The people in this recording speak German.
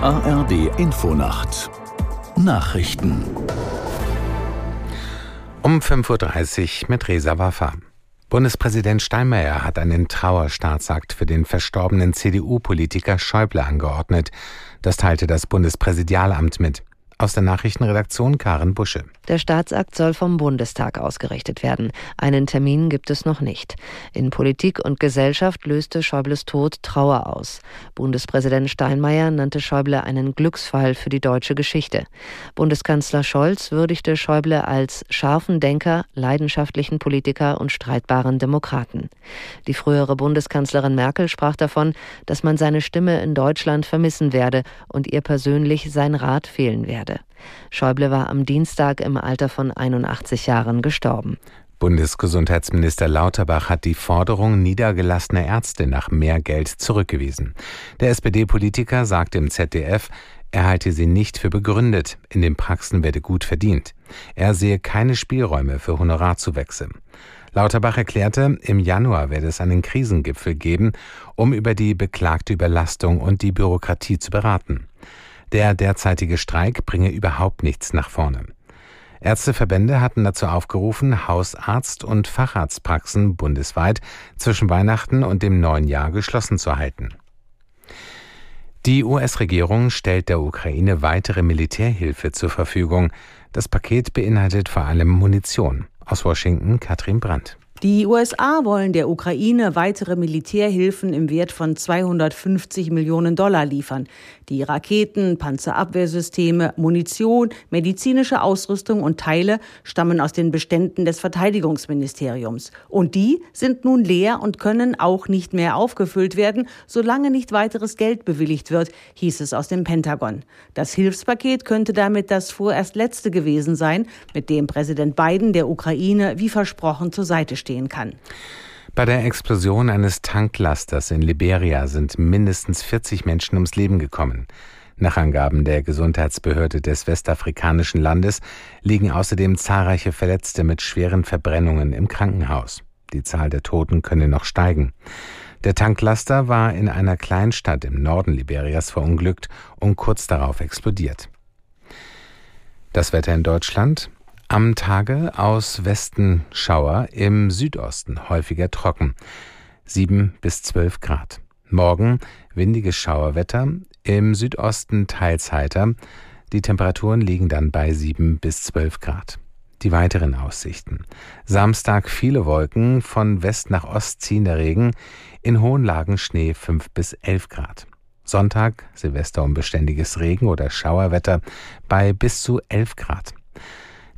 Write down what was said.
ARD Infonacht Nachrichten um 5.30 Uhr mit Resa Waffa. Bundespräsident Steinmeier hat einen Trauerstaatsakt für den verstorbenen CDU-Politiker Schäuble angeordnet. Das teilte das Bundespräsidialamt mit. Aus der Nachrichtenredaktion Karen Busche. Der Staatsakt soll vom Bundestag ausgerichtet werden. Einen Termin gibt es noch nicht. In Politik und Gesellschaft löste Schäubles Tod Trauer aus. Bundespräsident Steinmeier nannte Schäuble einen Glücksfall für die deutsche Geschichte. Bundeskanzler Scholz würdigte Schäuble als scharfen Denker, leidenschaftlichen Politiker und streitbaren Demokraten. Die frühere Bundeskanzlerin Merkel sprach davon, dass man seine Stimme in Deutschland vermissen werde und ihr persönlich sein Rat fehlen werde werde. Schäuble war am Dienstag im Alter von 81 Jahren gestorben. Bundesgesundheitsminister Lauterbach hat die Forderung niedergelassener Ärzte nach mehr Geld zurückgewiesen. Der SPD-Politiker sagte im ZDF, er halte sie nicht für begründet, in den Praxen werde gut verdient. Er sehe keine Spielräume für Honorarzuwächse. Lauterbach erklärte, im Januar werde es einen Krisengipfel geben, um über die beklagte Überlastung und die Bürokratie zu beraten. Der derzeitige Streik bringe überhaupt nichts nach vorne. Ärzteverbände hatten dazu aufgerufen, Hausarzt- und Facharztpraxen bundesweit zwischen Weihnachten und dem neuen Jahr geschlossen zu halten. Die US-Regierung stellt der Ukraine weitere Militärhilfe zur Verfügung. Das Paket beinhaltet vor allem Munition. Aus Washington Katrin Brandt. Die USA wollen der Ukraine weitere Militärhilfen im Wert von 250 Millionen Dollar liefern. Die Raketen, Panzerabwehrsysteme, Munition, medizinische Ausrüstung und Teile stammen aus den Beständen des Verteidigungsministeriums. Und die sind nun leer und können auch nicht mehr aufgefüllt werden, solange nicht weiteres Geld bewilligt wird, hieß es aus dem Pentagon. Das Hilfspaket könnte damit das vorerst letzte gewesen sein, mit dem Präsident Biden der Ukraine wie versprochen zur Seite steht stehen kann. Bei der Explosion eines Tanklasters in Liberia sind mindestens 40 Menschen ums Leben gekommen. Nach Angaben der Gesundheitsbehörde des westafrikanischen Landes liegen außerdem zahlreiche Verletzte mit schweren Verbrennungen im Krankenhaus. Die Zahl der Toten könne noch steigen. Der Tanklaster war in einer Kleinstadt im Norden Liberias verunglückt und kurz darauf explodiert. Das Wetter in Deutschland. Am Tage aus Westen Schauer, im Südosten häufiger trocken. 7 bis 12 Grad. Morgen windiges Schauerwetter, im Südosten teils heiter. Die Temperaturen liegen dann bei 7 bis 12 Grad. Die weiteren Aussichten. Samstag viele Wolken, von West nach Ost ziehender Regen, in hohen Lagen Schnee 5 bis 11 Grad. Sonntag Silvester unbeständiges Regen- oder Schauerwetter bei bis zu 11 Grad.